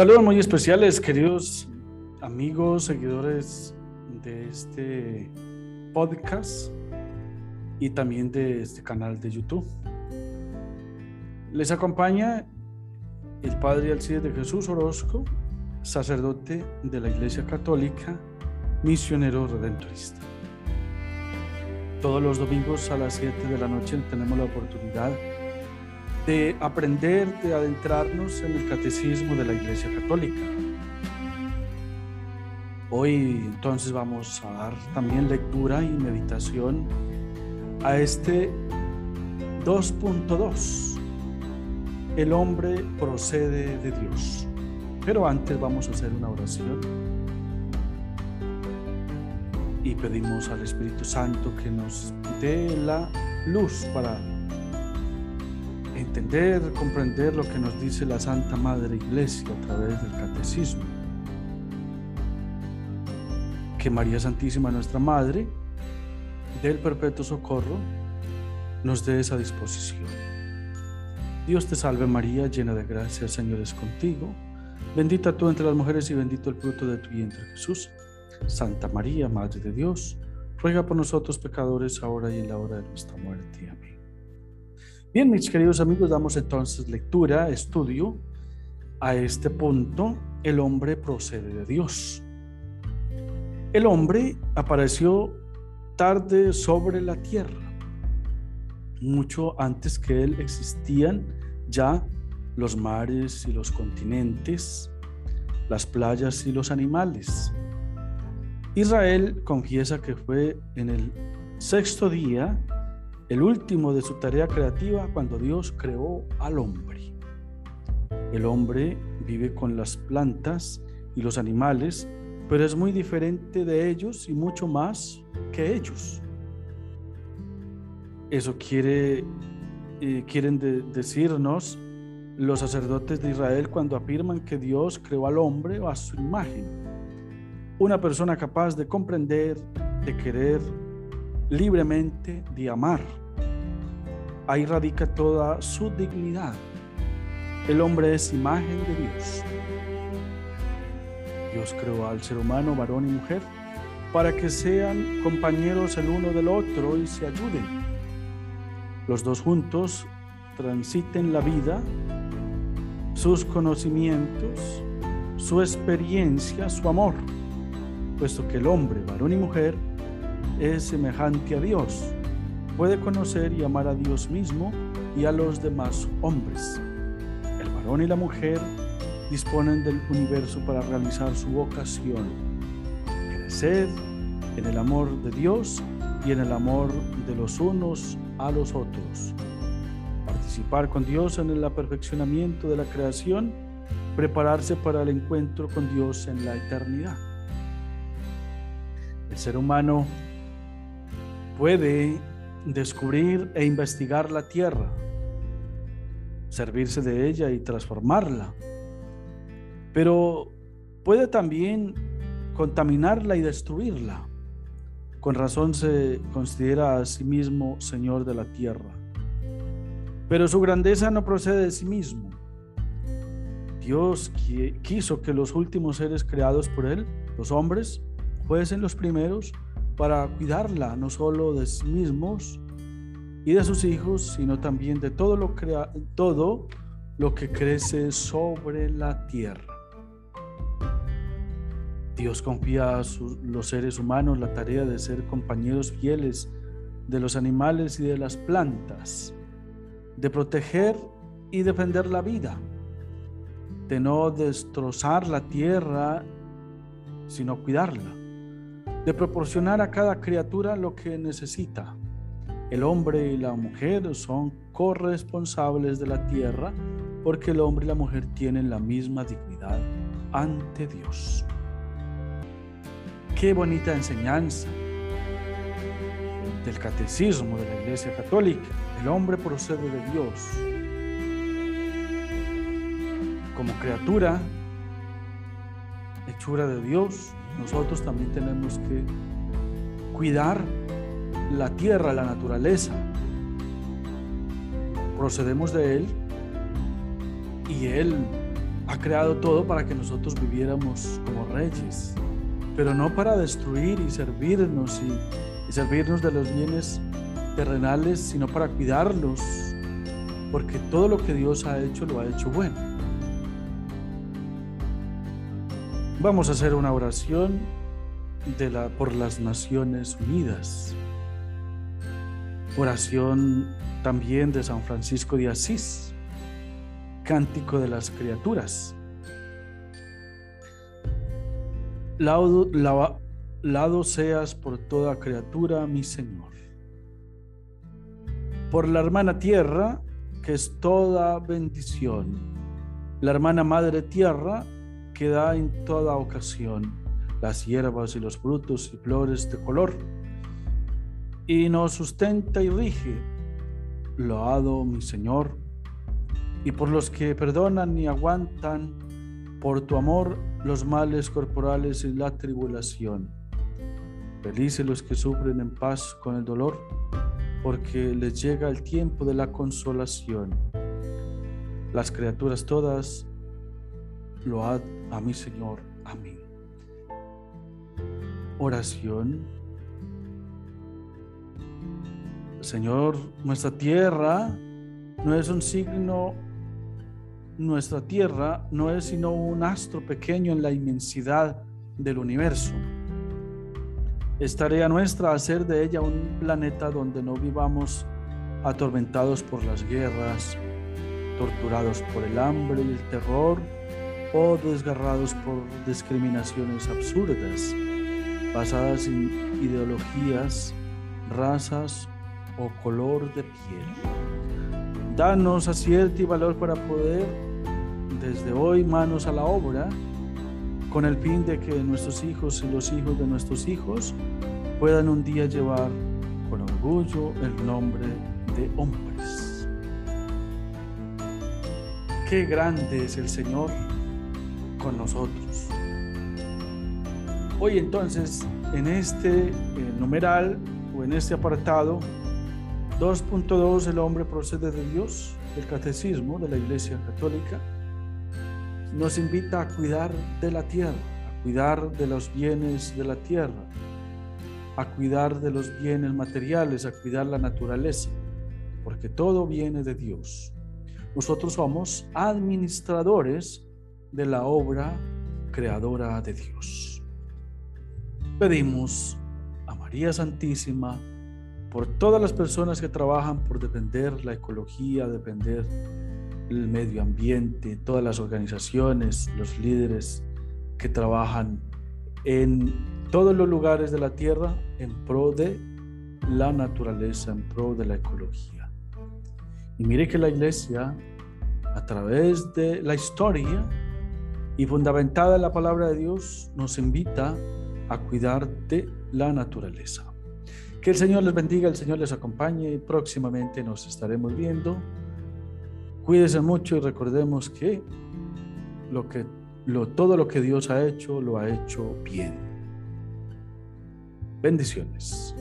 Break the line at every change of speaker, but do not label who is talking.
Saludos muy especiales, queridos amigos, seguidores de este podcast y también de este canal de YouTube. Les acompaña el Padre Alcides de Jesús Orozco, sacerdote de la Iglesia Católica, misionero redentorista. Todos los domingos a las 7 de la noche tenemos la oportunidad de aprender, de adentrarnos en el catecismo de la Iglesia Católica. Hoy entonces vamos a dar también lectura y meditación a este 2.2. El hombre procede de Dios. Pero antes vamos a hacer una oración y pedimos al Espíritu Santo que nos dé la luz para entender, comprender lo que nos dice la Santa Madre Iglesia a través del Catecismo. Que María Santísima, nuestra Madre, del perpetuo socorro, nos dé esa disposición. Dios te salve María, llena de gracia, el Señor es contigo. Bendita tú entre las mujeres y bendito el fruto de tu vientre Jesús. Santa María, Madre de Dios, ruega por nosotros pecadores ahora y en la hora de nuestra muerte. Amén. Bien, mis queridos amigos, damos entonces lectura, estudio a este punto. El hombre procede de Dios. El hombre apareció tarde sobre la tierra. Mucho antes que él existían ya los mares y los continentes, las playas y los animales. Israel confiesa que fue en el sexto día el último de su tarea creativa cuando Dios creó al hombre. El hombre vive con las plantas y los animales, pero es muy diferente de ellos y mucho más que ellos. Eso quiere, eh, quieren decirnos los sacerdotes de Israel cuando afirman que Dios creó al hombre a su imagen. Una persona capaz de comprender, de querer libremente, de amar Ahí radica toda su dignidad. El hombre es imagen de Dios. Dios creó al ser humano, varón y mujer, para que sean compañeros el uno del otro y se ayuden. Los dos juntos transiten la vida, sus conocimientos, su experiencia, su amor, puesto que el hombre, varón y mujer, es semejante a Dios puede conocer y amar a Dios mismo y a los demás hombres. El varón y la mujer disponen del universo para realizar su vocación, crecer en el amor de Dios y en el amor de los unos a los otros, participar con Dios en el aperfeccionamiento de la creación, prepararse para el encuentro con Dios en la eternidad. El ser humano puede descubrir e investigar la tierra, servirse de ella y transformarla. Pero puede también contaminarla y destruirla. Con razón se considera a sí mismo Señor de la tierra. Pero su grandeza no procede de sí mismo. Dios quiso que los últimos seres creados por Él, los hombres, fuesen los primeros para cuidarla no solo de sí mismos y de sus hijos, sino también de todo lo, crea, todo lo que crece sobre la tierra. Dios confía a los seres humanos la tarea de ser compañeros fieles de los animales y de las plantas, de proteger y defender la vida, de no destrozar la tierra, sino cuidarla de proporcionar a cada criatura lo que necesita. El hombre y la mujer son corresponsables de la tierra porque el hombre y la mujer tienen la misma dignidad ante Dios. Qué bonita enseñanza del catecismo de la Iglesia Católica. El hombre procede de Dios. Como criatura, hechura de Dios, nosotros también tenemos que cuidar la tierra, la naturaleza. Procedemos de Él y Él ha creado todo para que nosotros viviéramos como reyes, pero no para destruir y servirnos y, servirnos de los bienes terrenales, sino para cuidarlos, porque todo lo que Dios ha hecho lo ha hecho bueno. Vamos a hacer una oración de la, por las Naciones Unidas. Oración también de San Francisco de Asís cántico de las criaturas. Lado, seas por toda criatura, mi Señor. Por la hermana tierra, que es toda bendición. La hermana madre tierra, que da en toda ocasión las hierbas y los frutos y flores de color. Y nos sustenta y rige. Loado, mi Señor y por los que perdonan y aguantan por tu amor los males corporales y la tribulación. Felices los que sufren en paz con el dolor, porque les llega el tiempo de la consolación. Las criaturas todas, load a mi Señor. Amén. Oración. Señor, nuestra tierra no es un signo nuestra Tierra no es sino un astro pequeño en la inmensidad del universo. Es tarea nuestra hacer de ella un planeta donde no vivamos atormentados por las guerras, torturados por el hambre y el terror o desgarrados por discriminaciones absurdas basadas en ideologías, razas o color de piel. Danos acierto y valor para poder desde hoy manos a la obra con el fin de que nuestros hijos y los hijos de nuestros hijos puedan un día llevar con orgullo el nombre de hombres. Qué grande es el Señor con nosotros. Hoy entonces, en este eh, numeral o en este apartado, 2.2, el hombre procede de Dios, el catecismo de la Iglesia Católica, nos invita a cuidar de la tierra, a cuidar de los bienes de la tierra, a cuidar de los bienes materiales, a cuidar la naturaleza, porque todo viene de Dios. Nosotros somos administradores de la obra creadora de Dios. Pedimos a María Santísima por todas las personas que trabajan por defender la ecología, defender el medio ambiente, todas las organizaciones, los líderes que trabajan en todos los lugares de la tierra en pro de la naturaleza, en pro de la ecología. Y mire que la iglesia, a través de la historia y fundamentada en la palabra de Dios, nos invita a cuidar de la naturaleza. Que el Señor les bendiga, el Señor les acompañe y próximamente nos estaremos viendo Cuídese mucho y recordemos que, lo que lo, todo lo que Dios ha hecho, lo ha hecho bien. Bendiciones.